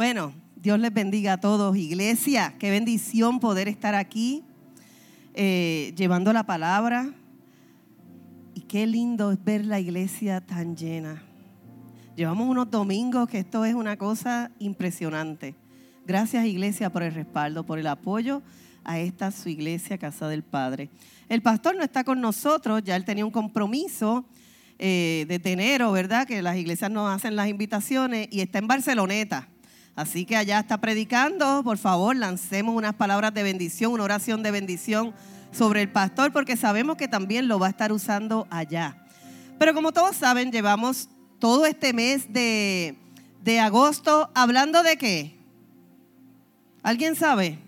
Bueno, Dios les bendiga a todos. Iglesia, qué bendición poder estar aquí eh, llevando la palabra. Y qué lindo es ver la iglesia tan llena. Llevamos unos domingos que esto es una cosa impresionante. Gracias iglesia por el respaldo, por el apoyo a esta su iglesia, Casa del Padre. El pastor no está con nosotros, ya él tenía un compromiso eh, de enero, ¿verdad? Que las iglesias nos hacen las invitaciones y está en Barceloneta. Así que allá está predicando. Por favor, lancemos unas palabras de bendición, una oración de bendición sobre el pastor, porque sabemos que también lo va a estar usando allá. Pero como todos saben, llevamos todo este mes de, de agosto hablando de qué. ¿Alguien sabe?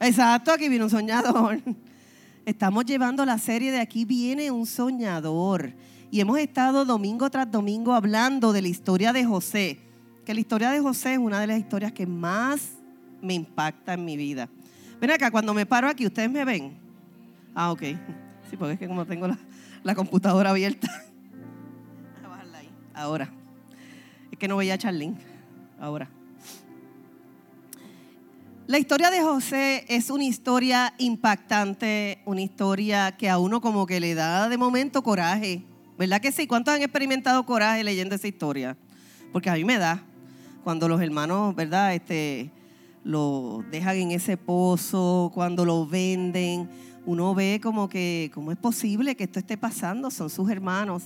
Exacto, aquí viene un soñador. Estamos llevando la serie de Aquí viene un soñador. Y hemos estado domingo tras domingo hablando de la historia de José. Que la historia de José es una de las historias que más me impacta en mi vida. Ven acá, cuando me paro aquí, ¿ustedes me ven? Ah, ok. Sí, porque es que como tengo la, computadora abierta. Ahora. Es que no veía a Charlene. Ahora. La historia de José es una historia impactante, una historia que a uno como que le da de momento coraje. ¿Verdad que sí? ¿Cuántos han experimentado coraje leyendo esa historia? Porque a mí me da. Cuando los hermanos, ¿verdad? Este, lo dejan en ese pozo, cuando lo venden, uno ve como que, ¿cómo es posible que esto esté pasando? Son sus hermanos.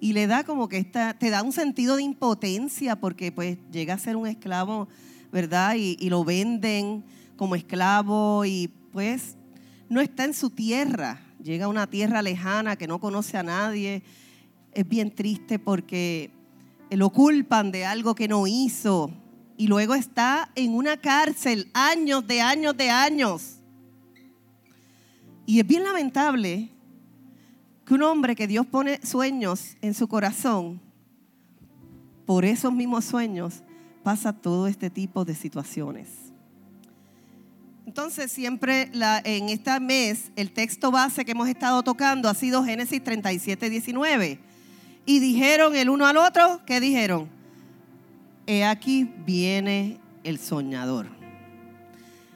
Y le da como que esta, te da un sentido de impotencia porque pues llega a ser un esclavo ¿verdad? Y, lo venden como esclavo y pues no está en su tierra, llega a una tierra lejana que no conoce a nadie. Es bien triste porque lo culpan de algo que no hizo y luego está en una cárcel años de años de años. Y es bien lamentable que un hombre que Dios pone sueños en su corazón, por esos mismos sueños, pasa todo este tipo de situaciones. Entonces, siempre en este mes, el texto base que hemos estado tocando ha sido Génesis 37, 19. Y dijeron el uno al otro, ¿qué dijeron? He aquí viene el soñador.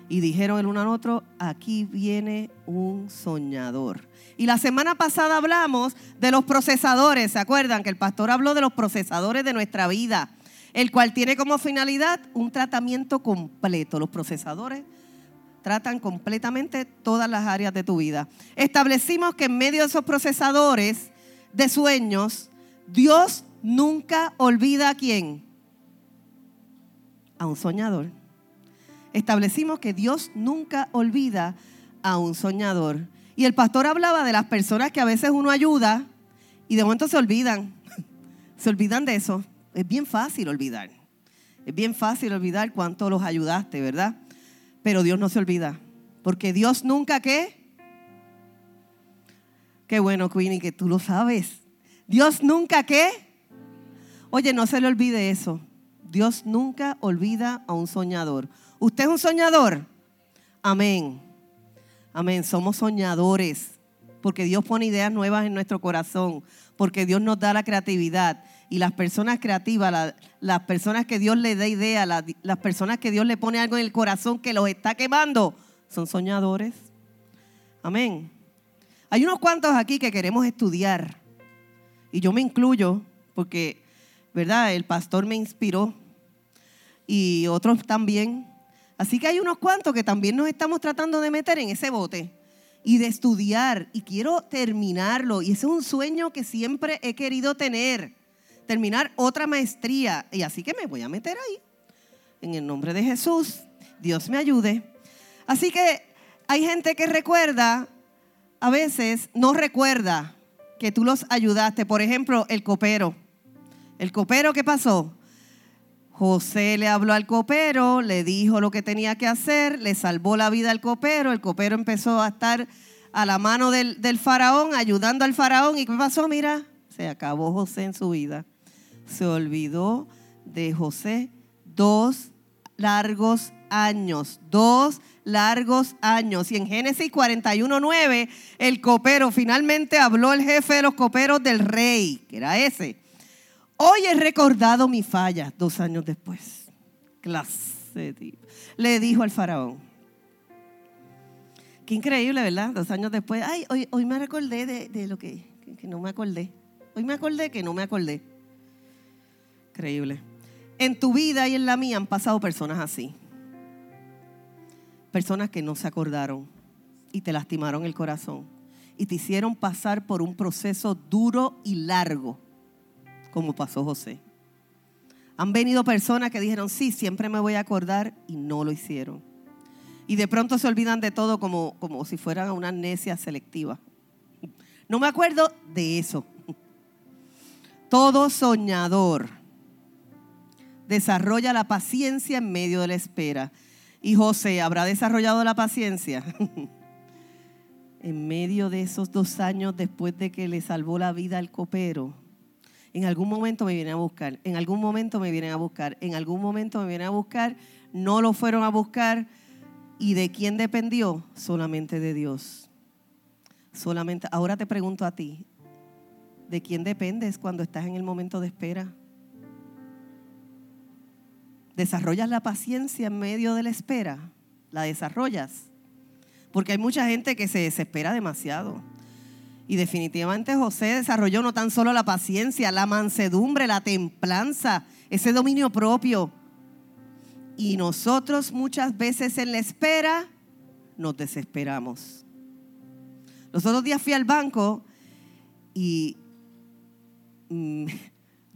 Y dijeron el uno al otro, aquí viene un soñador. Y la semana pasada hablamos de los procesadores, ¿se acuerdan? Que el pastor habló de los procesadores de nuestra vida el cual tiene como finalidad un tratamiento completo. Los procesadores tratan completamente todas las áreas de tu vida. Establecimos que en medio de esos procesadores de sueños, Dios nunca olvida a quién. A un soñador. Establecimos que Dios nunca olvida a un soñador. Y el pastor hablaba de las personas que a veces uno ayuda y de momento se olvidan. Se olvidan de eso. Es bien fácil olvidar. Es bien fácil olvidar cuánto los ayudaste, ¿verdad? Pero Dios no se olvida. Porque Dios nunca qué. Qué bueno, Queenie, que tú lo sabes. Dios nunca qué. Oye, no se le olvide eso. Dios nunca olvida a un soñador. ¿Usted es un soñador? Amén. Amén. Somos soñadores. Porque Dios pone ideas nuevas en nuestro corazón. Porque Dios nos da la creatividad. Y las personas creativas, las personas que Dios le da idea, las personas que Dios le pone algo en el corazón que los está quemando, son soñadores. Amén. Hay unos cuantos aquí que queremos estudiar. Y yo me incluyo porque, ¿verdad? El pastor me inspiró y otros también. Así que hay unos cuantos que también nos estamos tratando de meter en ese bote y de estudiar. Y quiero terminarlo. Y ese es un sueño que siempre he querido tener terminar otra maestría. Y así que me voy a meter ahí. En el nombre de Jesús, Dios me ayude. Así que hay gente que recuerda, a veces no recuerda que tú los ayudaste. Por ejemplo, el copero. El copero, ¿qué pasó? José le habló al copero, le dijo lo que tenía que hacer, le salvó la vida al copero. El copero empezó a estar a la mano del, del faraón, ayudando al faraón. ¿Y qué pasó? Mira, se acabó José en su vida se olvidó de José dos largos años, dos largos años. Y en Génesis 41.9, el copero, finalmente habló el jefe de los coperos del rey, que era ese. Hoy he recordado mi falla dos años después. clase Le dijo al faraón. Qué increíble, ¿verdad? Dos años después. Ay, hoy, me recordé de, lo que no me acordé. Hoy me acordé que no me acordé. Increíble. En tu vida y en la mía han pasado personas así. Personas que no se acordaron y te lastimaron el corazón y te hicieron pasar por un proceso duro y largo, como pasó José. Han venido personas que dijeron, sí, siempre me voy a acordar y no lo hicieron. Y de pronto se olvidan de todo como, como si fueran una amnesia selectiva. No me acuerdo de eso. Todo soñador desarrolla la paciencia en medio de la espera. Y José habrá desarrollado la paciencia en medio de esos dos años después de que le salvó la vida al copero. En algún momento me vienen a buscar, en algún momento me vienen a buscar, en algún momento me vienen a buscar, no lo fueron a buscar. ¿Y de quién dependió? Solamente de Dios. Solamente, ahora te pregunto a ti, ¿de quién dependes cuando estás en el momento de espera? ¿Desarrollas la paciencia en medio de la espera? ¿La desarrollas? Porque hay mucha gente que se desespera demasiado. Y definitivamente José desarrolló no tan solo la paciencia, la mansedumbre, la templanza, ese dominio propio. Y nosotros muchas veces en la espera nos desesperamos. Los otros días fui al banco y mm,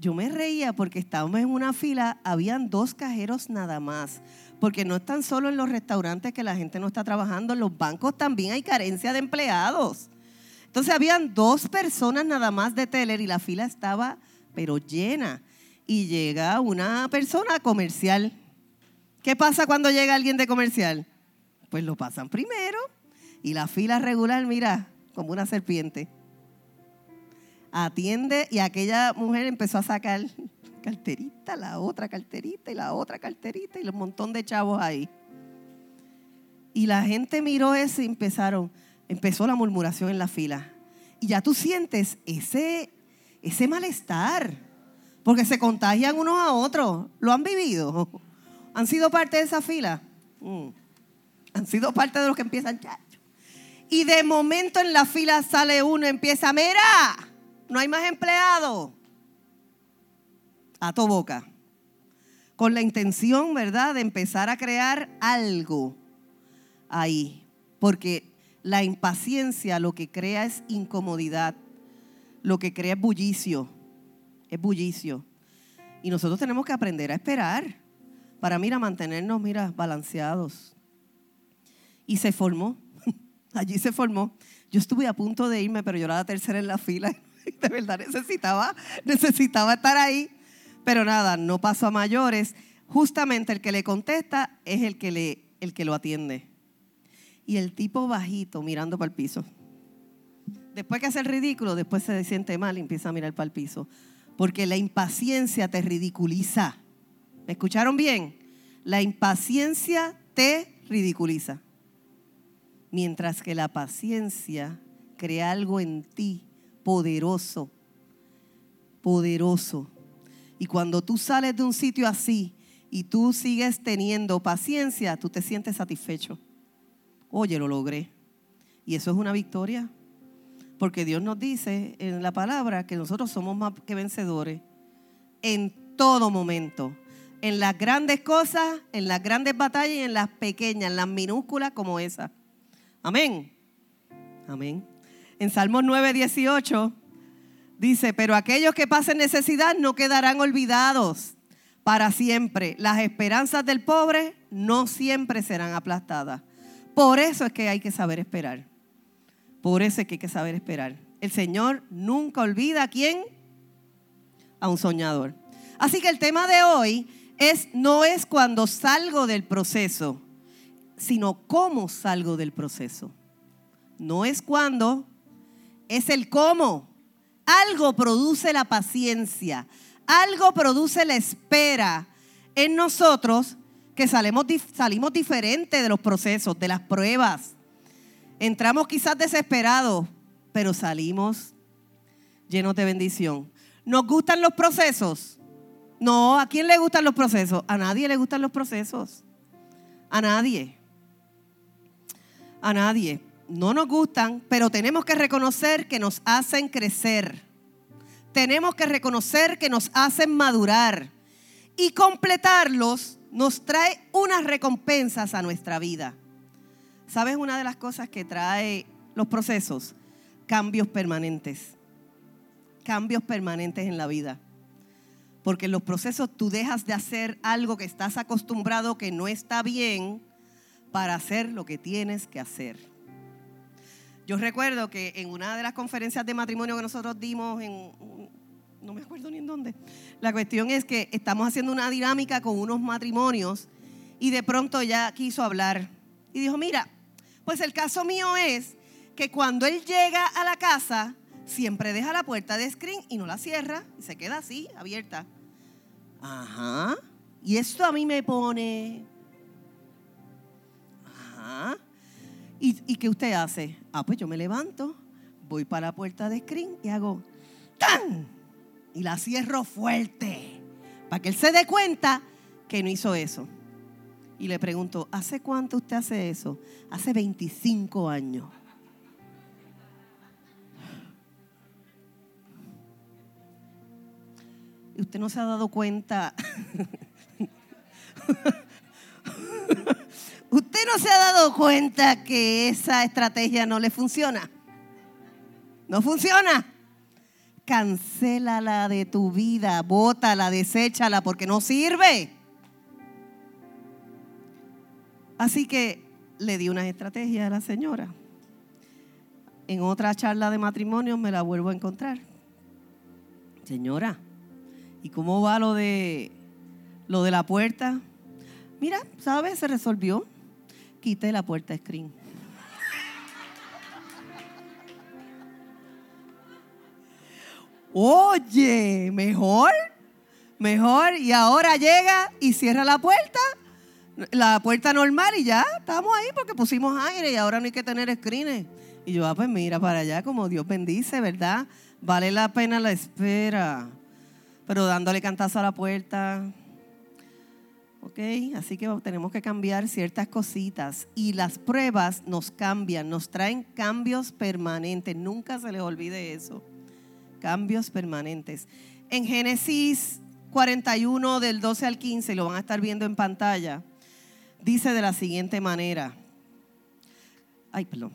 yo me reía porque estábamos en una fila, habían dos cajeros nada más. Porque no están solo en los restaurantes que la gente no está trabajando, en los bancos también hay carencia de empleados. Entonces habían dos personas nada más de teler y la fila estaba pero llena. Y llega una persona comercial. ¿Qué pasa cuando llega alguien de comercial? Pues lo pasan primero y la fila regular, mira, como una serpiente. Atiende y aquella mujer empezó a sacar carterita, la otra carterita y la otra carterita y un montón de chavos ahí. Y la gente miró eso y empezaron, empezó la murmuración en la fila. Y ya tú sientes ese, ese malestar, porque se contagian unos a otros. ¿Lo han vivido? ¿Han sido parte de esa fila? Mm. Han sido parte de los que empiezan, Y de momento en la fila sale uno empieza, mira, no hay más empleados a tu boca, con la intención, ¿verdad?, de empezar a crear algo ahí, porque la impaciencia lo que crea es incomodidad, lo que crea es bullicio, es bullicio. Y nosotros tenemos que aprender a esperar para, mira, mantenernos, mira, balanceados. Y se formó, allí se formó. Yo estuve a punto de irme, pero yo era la tercera en la fila. De verdad necesitaba, necesitaba estar ahí. Pero nada, no pasó a mayores. Justamente el que le contesta es el que, le, el que lo atiende. Y el tipo bajito mirando para el piso. Después que hace el ridículo, después se siente mal y empieza a mirar para el piso. Porque la impaciencia te ridiculiza. ¿Me escucharon bien? La impaciencia te ridiculiza. Mientras que la paciencia crea algo en ti poderoso, poderoso. Y cuando tú sales de un sitio así y tú sigues teniendo paciencia, tú te sientes satisfecho. Oye, lo logré. Y eso es una victoria. Porque Dios nos dice en la palabra que nosotros somos más que vencedores en todo momento. En las grandes cosas, en las grandes batallas y en las pequeñas, en las minúsculas como esa. Amén. Amén. En Salmos 9, 18 Dice, pero aquellos que pasen necesidad no quedarán olvidados para siempre. Las esperanzas del pobre no siempre serán aplastadas. Por eso es que hay que saber esperar. Por eso es que hay que saber esperar. El Señor nunca olvida a quién? A un soñador. Así que el tema de hoy es no es cuando salgo del proceso, sino cómo salgo del proceso. No es cuando, es el cómo. Algo produce la paciencia, algo produce la espera en nosotros que salimos, salimos diferentes de los procesos, de las pruebas. Entramos quizás desesperados, pero salimos llenos de bendición. ¿Nos gustan los procesos? No, ¿a quién le gustan los procesos? A nadie le gustan los procesos. A nadie. A nadie. No nos gustan, pero tenemos que reconocer que nos hacen crecer. Tenemos que reconocer que nos hacen madurar. Y completarlos nos trae unas recompensas a nuestra vida. ¿Sabes una de las cosas que trae los procesos? Cambios permanentes. Cambios permanentes en la vida. Porque en los procesos tú dejas de hacer algo que estás acostumbrado que no está bien para hacer lo que tienes que hacer. Yo recuerdo que en una de las conferencias de matrimonio que nosotros dimos en, no me acuerdo ni en dónde, la cuestión es que estamos haciendo una dinámica con unos matrimonios y de pronto ella quiso hablar y dijo, mira, pues el caso mío es que cuando él llega a la casa, siempre deja la puerta de screen y no la cierra y se queda así, abierta. Ajá. Y esto a mí me pone... Ajá. ¿Y, ¿Y qué usted hace? Ah, pues yo me levanto, voy para la puerta de screen y hago ¡tan! Y la cierro fuerte, para que él se dé cuenta que no hizo eso. Y le pregunto, ¿hace cuánto usted hace eso? Hace 25 años. Y usted no se ha dado cuenta. se ha dado cuenta que esa estrategia no le funciona. No funciona. Cancélala de tu vida, bótala, deséchala porque no sirve. Así que le di unas estrategias a la señora. En otra charla de matrimonio me la vuelvo a encontrar. Señora, ¿y cómo va lo de lo de la puerta? Mira, ¿sabes? Se resolvió. Quité la puerta screen. Oye, mejor, mejor. Y ahora llega y cierra la puerta, la puerta normal y ya estamos ahí porque pusimos aire y ahora no hay que tener screens. Y yo, ah, pues mira para allá como Dios bendice, ¿verdad? Vale la pena la espera. Pero dándole cantazo a la puerta. ¿Ok? Así que tenemos que cambiar ciertas cositas. Y las pruebas nos cambian, nos traen cambios permanentes. Nunca se les olvide eso cambios permanentes. En Génesis 41 del 12 al 15, lo van a estar viendo en pantalla, dice de la siguiente manera. Ay, perdón.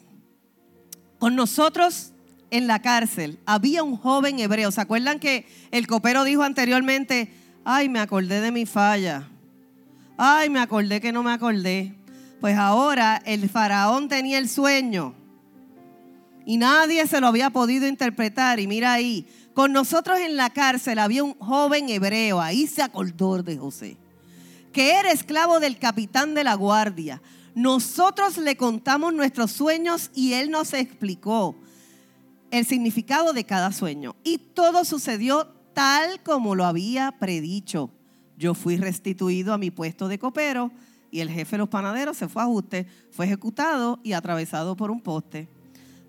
Con nosotros en la cárcel había un joven hebreo. ¿Se acuerdan que el copero dijo anteriormente, ay, me acordé de mi falla? Ay, me acordé que no me acordé. Pues ahora el faraón tenía el sueño y nadie se lo había podido interpretar. Y mira ahí, con nosotros en la cárcel había un joven hebreo, ahí se acordó de José, que era esclavo del capitán de la guardia. Nosotros le contamos nuestros sueños y él nos explicó el significado de cada sueño. Y todo sucedió tal como lo había predicho. Yo fui restituido a mi puesto de copero y el jefe de los panaderos se fue a ajuste, fue ejecutado y atravesado por un poste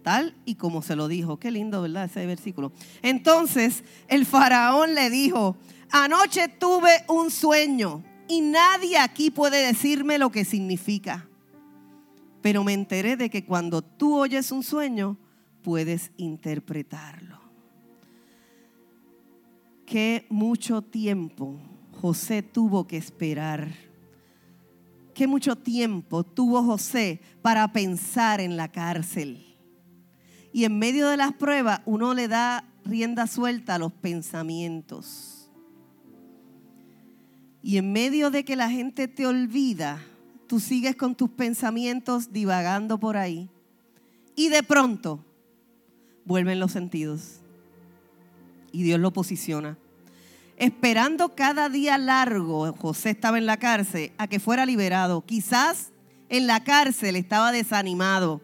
tal y como se lo dijo. Qué lindo, ¿verdad? Ese versículo. Entonces el faraón le dijo, anoche tuve un sueño y nadie aquí puede decirme lo que significa. Pero me enteré de que cuando tú oyes un sueño, puedes interpretarlo. Qué mucho tiempo José tuvo que esperar. Qué mucho tiempo tuvo José para pensar en la cárcel y en medio de las pruebas uno le da rienda suelta a los pensamientos. Y en medio de que la gente te olvida, tú sigues con tus pensamientos divagando por ahí. Y de pronto vuelven los sentidos. Y Dios lo posiciona. Esperando cada día largo, José estaba en la cárcel, a que fuera liberado. Quizás en la cárcel estaba desanimado.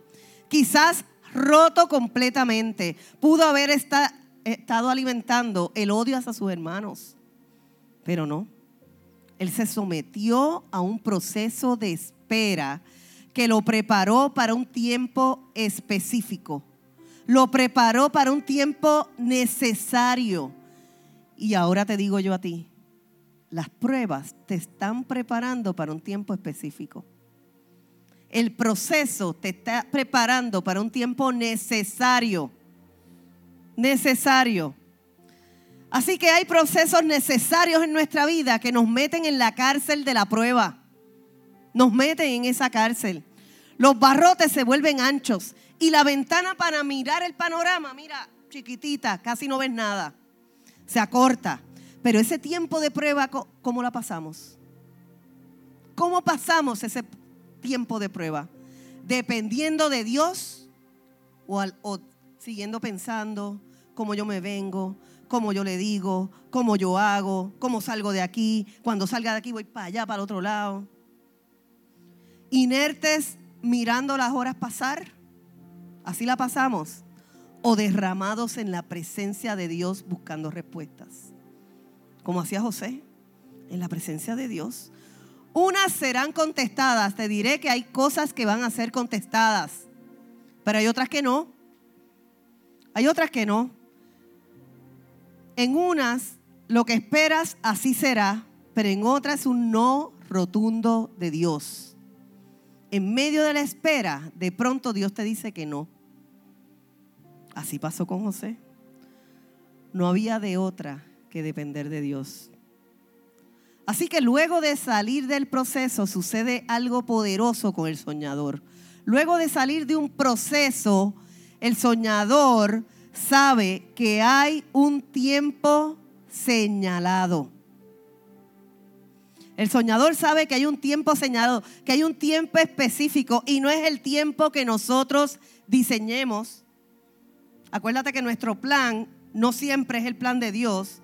Quizás roto completamente. Pudo haber estado alimentando el odio hacia sus hermanos, pero no. Él se sometió a un proceso de espera que lo preparó para un tiempo específico. Lo preparó para un tiempo necesario. Y ahora te digo yo a ti, las pruebas te están preparando para un tiempo específico. El proceso te está preparando para un tiempo necesario. Necesario. Así que hay procesos necesarios en nuestra vida que nos meten en la cárcel de la prueba. Nos meten en esa cárcel. Los barrotes se vuelven anchos y la ventana para mirar el panorama, mira, chiquitita, casi no ves nada. Se acorta. Pero ese tiempo de prueba, ¿cómo la pasamos? ¿Cómo pasamos ese tiempo de prueba? Dependiendo de Dios o, siguiendo pensando cómo yo me vengo, cómo yo le digo, cómo yo hago, cómo salgo de aquí, cuando salga de aquí voy para allá, para el otro lado. Inertes mirando las horas pasar, así la pasamos, o derramados en la presencia de Dios buscando respuestas, como hacía José, en la presencia de Dios. Unas serán contestadas, te diré que hay cosas que van a ser contestadas, pero hay otras que no. Hay otras que no. En unas, lo que esperas así será, pero en otras un no rotundo de Dios. En medio de la espera, de pronto Dios te dice que no. Así pasó con José. No había de otra que depender de Dios. Así que luego de salir del proceso sucede algo poderoso con el soñador. Luego de salir de un proceso, el soñador sabe que hay un tiempo señalado. El soñador sabe que hay un tiempo señalado, que hay un tiempo específico y no es el tiempo que nosotros diseñemos. Acuérdate que nuestro plan no siempre es el plan de Dios.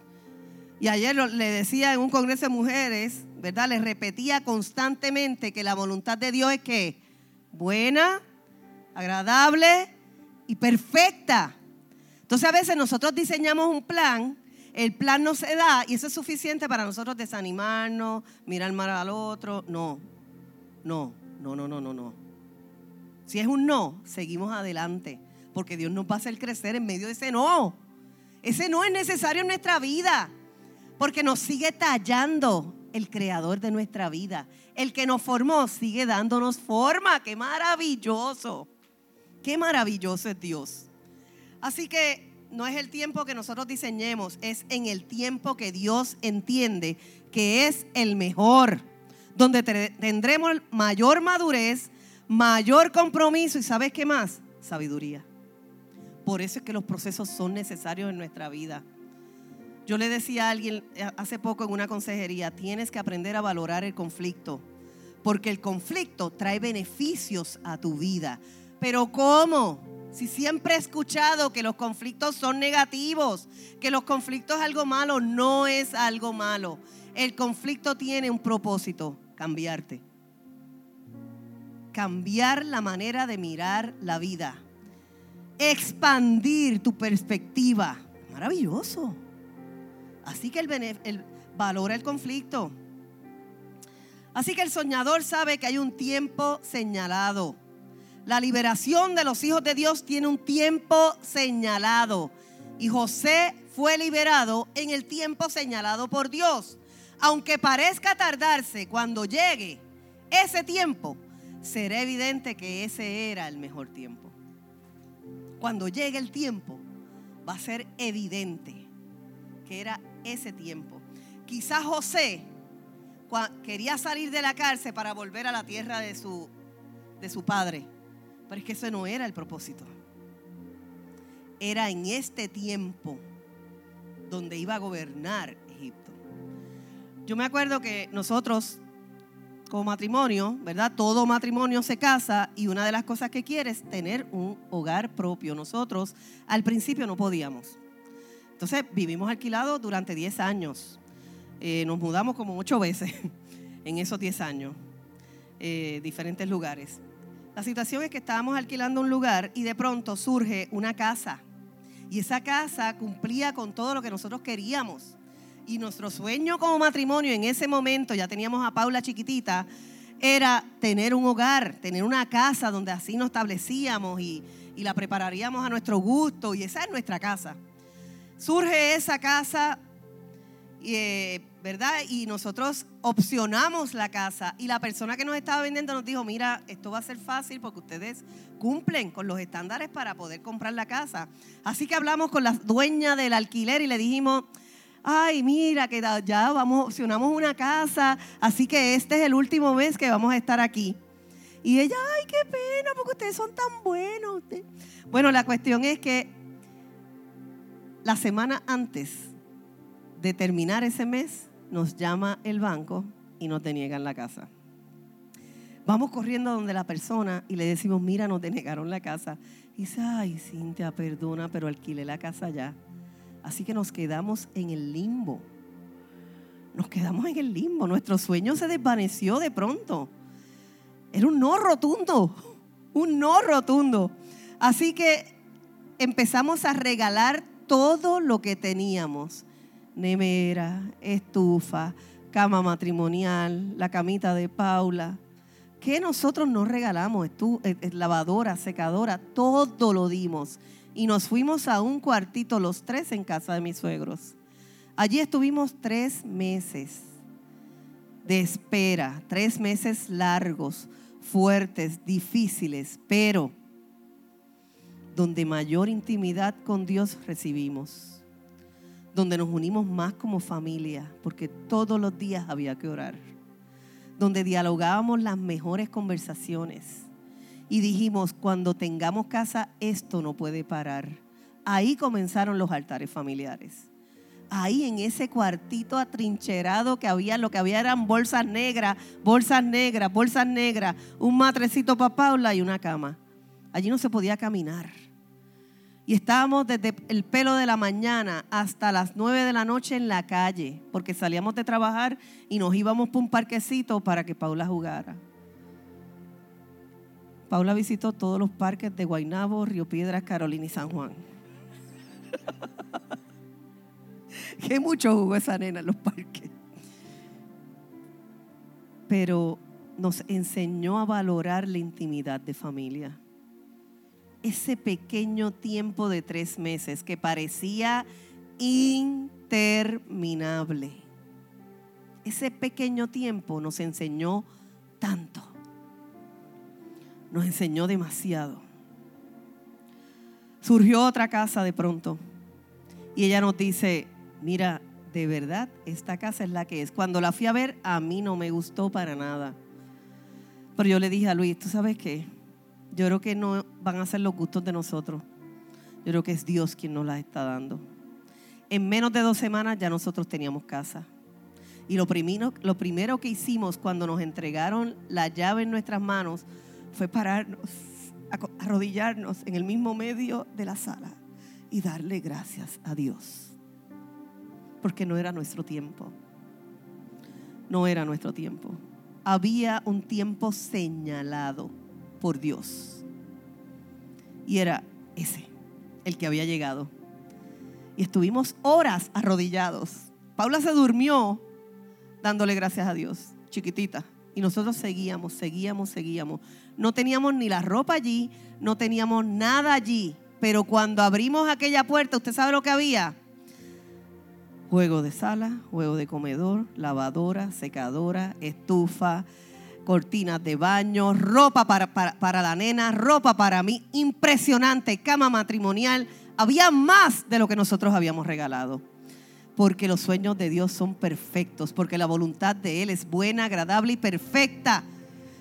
Y ayer le decía en un congreso de mujeres, ¿verdad? Le repetía constantemente que la voluntad de Dios es que buena, agradable y perfecta. Entonces a veces nosotros diseñamos un plan, el plan no se da y eso es suficiente para nosotros desanimarnos, mirar mal al otro. No, no, no, no, no, no, no. Si es un no, seguimos adelante, porque Dios nos va a hacer crecer en medio de ese no. Ese no es necesario en nuestra vida, porque nos sigue tallando el creador de nuestra vida. El que nos formó sigue dándonos forma. Qué maravilloso. Qué maravilloso es Dios. Así que no es el tiempo que nosotros diseñemos, es en el tiempo que Dios entiende que es el mejor, donde tendremos mayor madurez, mayor compromiso y ¿sabes qué más? Sabiduría. Por eso es que los procesos son necesarios en nuestra vida. Yo le decía a alguien eh, hace poco en una consejería, tienes que aprender a valorar el conflicto, porque el conflicto trae beneficios a tu vida. Pero ¿cómo? Si siempre he escuchado que los conflictos son negativos, que los conflictos es algo malo, no es algo malo. El conflicto tiene un propósito, cambiarte. Cambiar la manera de mirar la vida. Expandir tu perspectiva. Maravilloso. Así que el, el valora el conflicto. Así que el soñador sabe que hay un tiempo señalado la liberación de los hijos de Dios tiene un tiempo señalado. Y José fue liberado en el tiempo señalado por Dios. Aunque parezca tardarse, cuando llegue ese tiempo, será evidente que ese era el mejor tiempo. Cuando llegue el tiempo, va a ser evidente que era ese tiempo. Quizás José quería salir de la cárcel para volver a la tierra de su, de su padre pero es que eso no era el propósito. Era en este tiempo donde iba a gobernar Egipto. Yo me acuerdo que nosotros, como matrimonio, ¿verdad? Todo matrimonio se casa y una de las cosas que quiere es tener un hogar propio. Nosotros al principio no podíamos. Entonces vivimos alquilados durante 10 años. Eh, nos mudamos como ocho veces en esos 10 años, eh, diferentes lugares. La situación es que estábamos alquilando un lugar y de pronto surge una casa. Y esa casa cumplía con todo lo que nosotros queríamos. Y nuestro sueño como matrimonio en ese momento, ya teníamos a Paula chiquitita, era tener un hogar, tener una casa donde así nos establecíamos y, la prepararíamos a nuestro gusto. Y esa es nuestra casa. Surge esa casa, y, eh, ¿verdad? Y nosotros opcionamos la casa y la persona que nos estaba vendiendo nos dijo, mira, esto va a ser fácil porque ustedes cumplen con los estándares para poder comprar la casa. Así que hablamos con la dueña del alquiler y le dijimos, ay, mira, que ya vamos, opcionamos una casa, así que este es el último mes que vamos a estar aquí. Y ella, ay, qué pena, porque ustedes son tan buenos. Bueno, la cuestión es que la semana antes de terminar ese mes, nos llama el banco y nos deniegan la casa. Vamos corriendo donde la persona y le decimos, mira, nos denegaron la casa. Y dice, ay, Cintia, perdona, pero alquilé la casa ya. Así que nos quedamos en el limbo. Nos quedamos en el limbo. Nuestro sueño se desvaneció de pronto. Era un no rotundo, un no rotundo. Así que empezamos a regalar todo lo que teníamos nevera, estufa, cama matrimonial, la camita de Paula. ¿Qué nosotros nos regalamos? Eh, eh, lavadora, secadora, todo lo dimos. Y nos fuimos a un cuartito los tres en casa de mis suegros. Allí estuvimos tres meses de espera, tres meses largos, fuertes, difíciles, pero donde mayor intimidad con Dios recibimos donde nos unimos más como familia, porque todos los días había que orar, donde dialogábamos las mejores conversaciones y dijimos, cuando tengamos casa, esto no puede parar. Ahí comenzaron los altares familiares. Ahí en ese cuartito atrincherado que había, lo que había eran bolsas negras, bolsas negras, bolsas negras, un matrecito para Paula y una cama. Allí no se podía caminar y estábamos desde el pelo de la mañana hasta las nueve de la noche en la calle, porque salíamos de trabajar y nos íbamos por un parquecito para que Paula jugara. Paula visitó todos los parques de Guaynabo, Río Piedras, Carolina y San Juan. Qué mucho jugó esa nena en los parques. Pero nos enseñó a valorar la intimidad de familia ese pequeño tiempo de tres meses que parecía interminable. Ese pequeño tiempo nos enseñó tanto. Nos enseñó demasiado. Surgió otra casa de pronto y ella nos dice, mira, de verdad, esta casa es la que es. Cuando la fui a ver, a mí no me gustó para nada. Pero yo le dije a Luis, ¿tú sabes qué? Yo creo que no van a ser los gustos de nosotros. Yo creo que es Dios quien nos las está dando. En menos de dos semanas ya nosotros teníamos casa. Y lo primero, lo primero que hicimos cuando nos entregaron la llave en nuestras manos fue pararnos, arrodillarnos en el mismo medio de la sala y darle gracias a Dios. Porque no era nuestro tiempo. No era nuestro tiempo. Había un tiempo señalado por Dios. Y era ese, el que había llegado. Y estuvimos horas arrodillados. Paula se durmió dándole gracias a Dios, chiquitita. Y nosotros seguíamos, seguíamos, seguíamos. No teníamos ni la ropa allí, no teníamos nada allí. Pero cuando abrimos aquella puerta, ¿usted sabe lo que había? Juego de sala, juego de comedor, lavadora, secadora, estufa, cortinas de baño, ropa para, para, la nena, ropa para mí, impresionante, cama matrimonial. Había más de lo que nosotros habíamos regalado. Porque los sueños de Dios son perfectos, porque la voluntad de Él es buena, agradable y perfecta.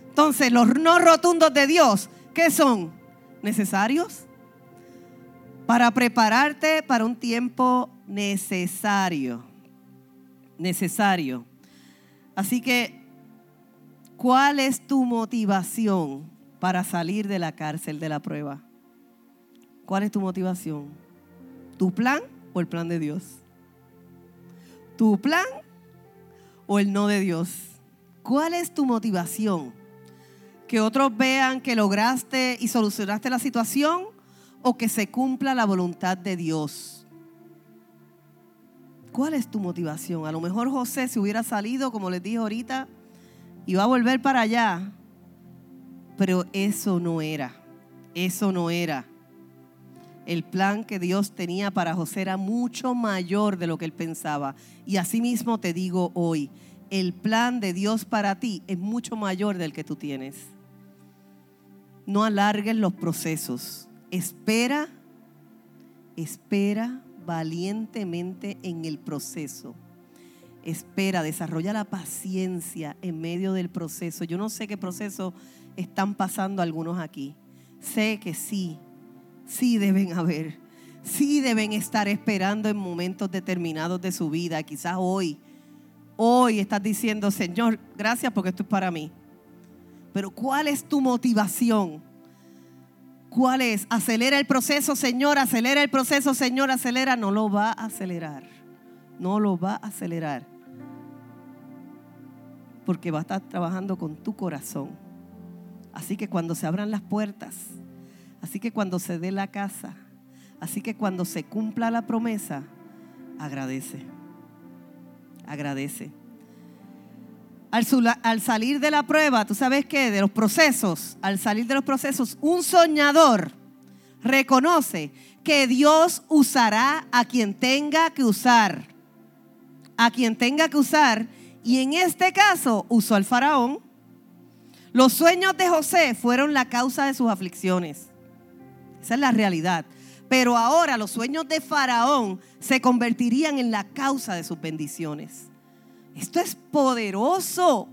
Entonces, los no rotundos de Dios, ¿qué son? ¿Necesarios? Para prepararte para un tiempo necesario. Necesario. Así que ¿Cuál es tu motivación para salir de la cárcel de la prueba? ¿Cuál es tu motivación? ¿Tu plan o el plan de Dios? ¿Tu plan o el no de Dios? ¿Cuál es tu motivación? ¿Que otros vean que lograste y solucionaste la situación o que se cumpla la voluntad de Dios? ¿Cuál es tu motivación? A lo mejor José se hubiera salido, como les dije ahorita, y va a volver para allá. Pero eso no era, eso no era. El plan que Dios tenía para José era mucho mayor de lo que él pensaba. Y asimismo te digo hoy, el plan de Dios para ti es mucho mayor del que tú tienes. No alargues los procesos. Espera, espera valientemente en el proceso. Espera, desarrolla la paciencia en medio del proceso. Yo no sé qué proceso están pasando algunos aquí. Sé que sí, sí deben haber, sí deben estar esperando en momentos determinados de su vida. Quizás hoy, hoy estás diciendo, Señor, gracias porque esto es para mí. Pero ¿cuál es tu motivación? ¿Cuál es? Acelera el proceso, Señor, acelera el proceso, Señor, acelera. No lo va a acelerar. No lo va a acelerar. Porque va a estar trabajando con tu corazón. Así que cuando se abran las puertas, así que cuando se dé la casa, así que cuando se cumpla la promesa, agradece. Agradece. Al, salir de la prueba, tú sabes qué, de los procesos, al salir de los procesos, un soñador reconoce que Dios usará a quien tenga que usar, a quien tenga que usar, y en este caso usó al faraón. Los sueños de José fueron la causa de sus aflicciones. Esa es la realidad. Pero ahora los sueños de Faraón se convertirían en la causa de sus bendiciones. Esto es poderoso.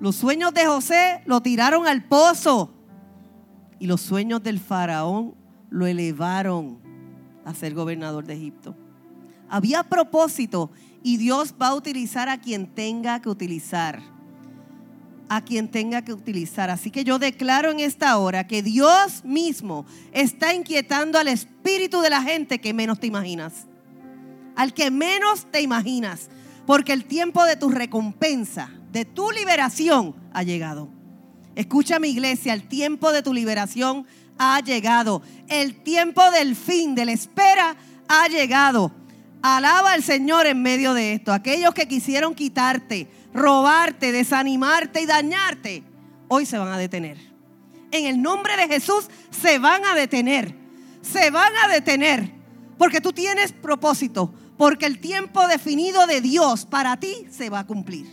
Los sueños de José lo tiraron al pozo y los sueños del faraón lo elevaron a ser gobernador de Egipto. Había propósito y Dios va a utilizar a quien tenga que utilizar. A quien tenga que utilizar. Así que yo declaro en esta hora que Dios mismo está inquietando al espíritu de la gente que menos te imaginas. Al que menos te imaginas. Porque el tiempo de tu recompensa, de tu liberación, ha llegado. Escucha mi iglesia, el tiempo de tu liberación ha llegado. El tiempo del fin, de la espera, ha llegado. Alaba al Señor en medio de esto. Aquellos que quisieron quitarte, robarte, desanimarte y dañarte, hoy se van a detener. En el nombre de Jesús se van a detener. Se van a detener. Porque tú tienes propósito porque el tiempo definido de Dios para ti se va a cumplir.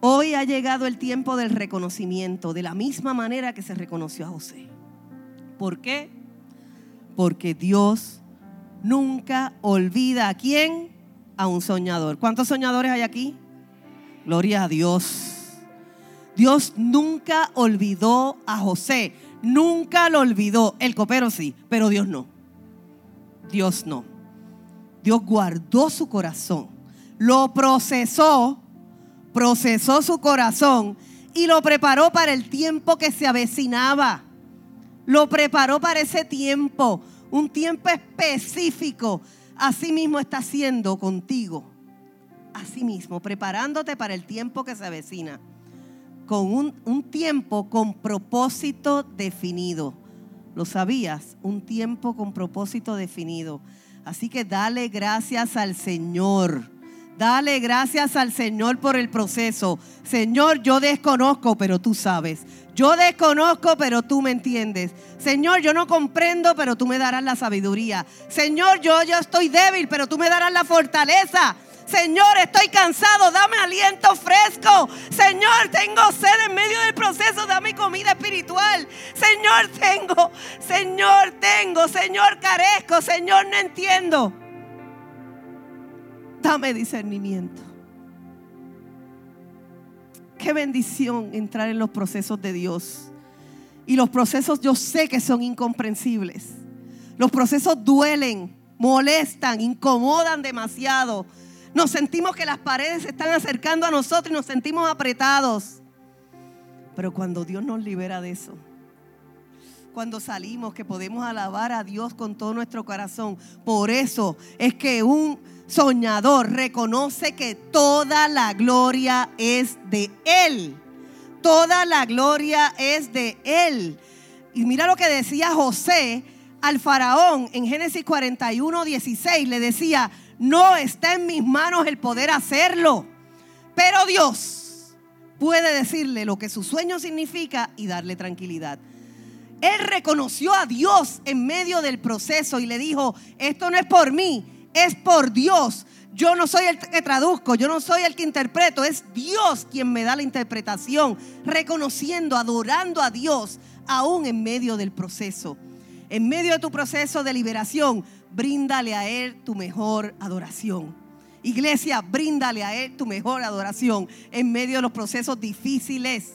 Hoy ha llegado el tiempo del reconocimiento, de la misma manera que se reconoció a José. ¿Por qué? Porque Dios nunca olvida a quién, a un soñador. ¿Cuántos soñadores hay aquí? Gloria a Dios. Dios nunca olvidó a José, nunca lo olvidó. El copero sí, pero Dios no. Dios no. Dios guardó su corazón, lo procesó, procesó su corazón y lo preparó para el tiempo que se avecinaba. Lo preparó para ese tiempo, un tiempo específico. Así mismo está haciendo contigo. Así mismo, preparándote para el tiempo que se avecina. Con un, un tiempo con propósito definido. ¿Lo sabías? Un tiempo con propósito definido. Así que dale gracias al Señor. Dale gracias al Señor por el proceso. Señor, yo desconozco, pero tú sabes. Yo desconozco, pero tú me entiendes. Señor, yo no comprendo, pero tú me darás la sabiduría. Señor, yo, yo estoy débil, pero tú me darás la fortaleza. Señor, estoy cansado, dame aliento fresco. Señor, tengo sed en medio del proceso, dame comida espiritual. Señor, tengo, Señor, tengo, Señor, carezco, Señor, no entiendo. Dame discernimiento. Qué bendición entrar en los procesos de Dios. Y los procesos yo sé que son incomprensibles. Los procesos duelen, molestan, incomodan demasiado. Nos sentimos que las paredes se están acercando a nosotros y nos sentimos apretados. Pero cuando Dios nos libera de eso, cuando salimos, que podemos alabar a Dios con todo nuestro corazón, por eso es que un soñador reconoce que toda la gloria es de Él. Toda la gloria es de Él. Y mira lo que decía José al faraón en Génesis 41, 16. Le decía, no está en mis manos el poder hacerlo. Pero Dios puede decirle lo que su sueño significa y darle tranquilidad. Él reconoció a Dios en medio del proceso y le dijo, esto no es por mí, es por Dios. Yo no soy el que traduzco, yo no soy el que interpreto, es Dios quien me da la interpretación, reconociendo, adorando a Dios aún en medio del proceso. En medio de tu proceso de liberación, bríndale a Él tu mejor adoración. Iglesia, bríndale a Él tu mejor adoración en medio de los procesos difíciles.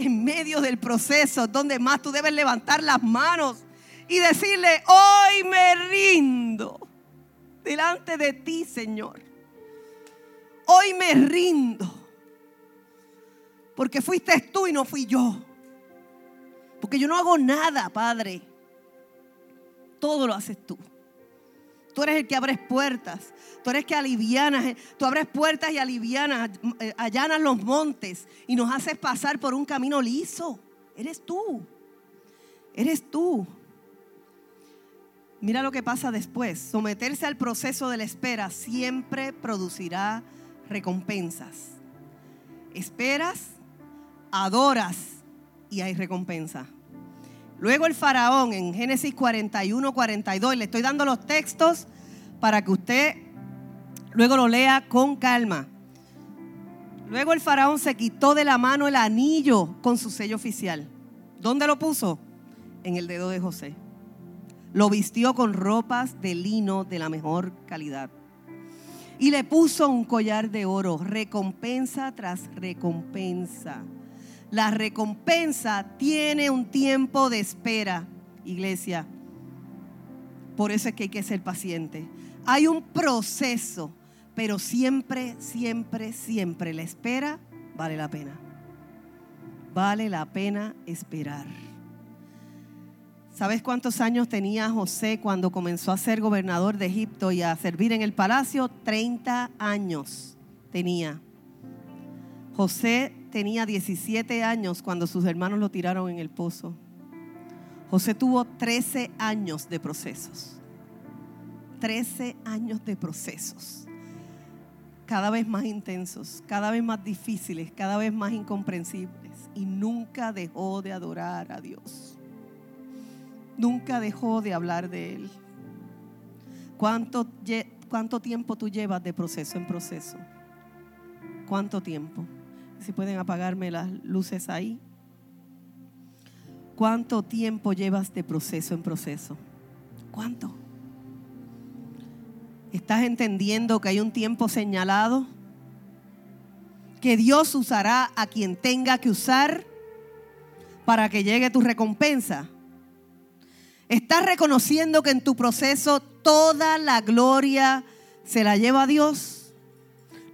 En medio del proceso donde más tú debes levantar las manos y decirle, hoy me rindo delante de ti, Señor. Hoy me rindo. Porque fuiste tú y no fui yo. Porque yo no hago nada, Padre. Todo lo haces tú. Tú eres el que abres puertas. Tú eres el que alivianas. Tú abres puertas y alivianas, eh, allanas los montes y nos haces pasar por un camino liso. Eres tú. Eres tú. Mira lo que pasa después. Someterse al proceso de la espera siempre producirá recompensas. Esperas, adoras y hay recompensa. Luego el faraón en Génesis 41, 42, le estoy dando los textos para que usted luego lo lea con calma. Luego el faraón se quitó de la mano el anillo con su sello oficial. ¿Dónde lo puso? En el dedo de José. Lo vistió con ropas de lino de la mejor calidad. Y le puso un collar de oro, recompensa tras recompensa. La recompensa tiene un tiempo de espera, iglesia. Por eso es que hay que ser paciente. Hay un proceso, pero siempre, siempre, siempre la espera vale la pena. Vale la pena esperar. ¿Sabes cuántos años tenía José cuando comenzó a ser gobernador de Egipto y a servir en el palacio? 30 años tenía. José tenía 17 años cuando sus hermanos lo tiraron en el pozo. José tuvo 13 años de procesos. 13 años de procesos. Cada vez más intensos, cada vez más difíciles, cada vez más incomprensibles. Y nunca dejó de adorar a Dios nunca dejó de hablar de Él. ¿Cuánto, ¿Cuánto tiempo tú llevas de proceso en proceso? ¿Cuánto tiempo? Si pueden apagarme las luces ahí. ¿Cuánto tiempo llevas de proceso en proceso? ¿Cuánto? ¿Estás entendiendo que hay un tiempo señalado? Que Dios usará a quien tenga que usar para que llegue tu recompensa. ¿Estás reconociendo que en tu proceso toda la gloria se la lleva a Dios?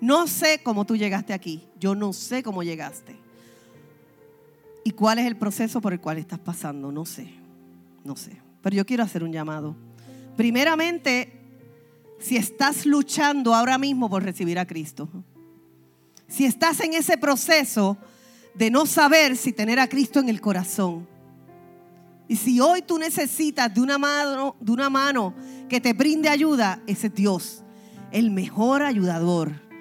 No sé cómo tú llegaste aquí. Yo no sé cómo llegaste. ¿Y cuál es el proceso por el cual estás pasando? No sé. No sé. Pero yo quiero hacer un llamado. Primeramente, si estás luchando ahora mismo por recibir a Cristo. Si estás en ese proceso de no saber si tener a Cristo en el corazón y si hoy tú necesitas de una mano, de una mano que te brinde ayuda, ese es Dios, el mejor ayudador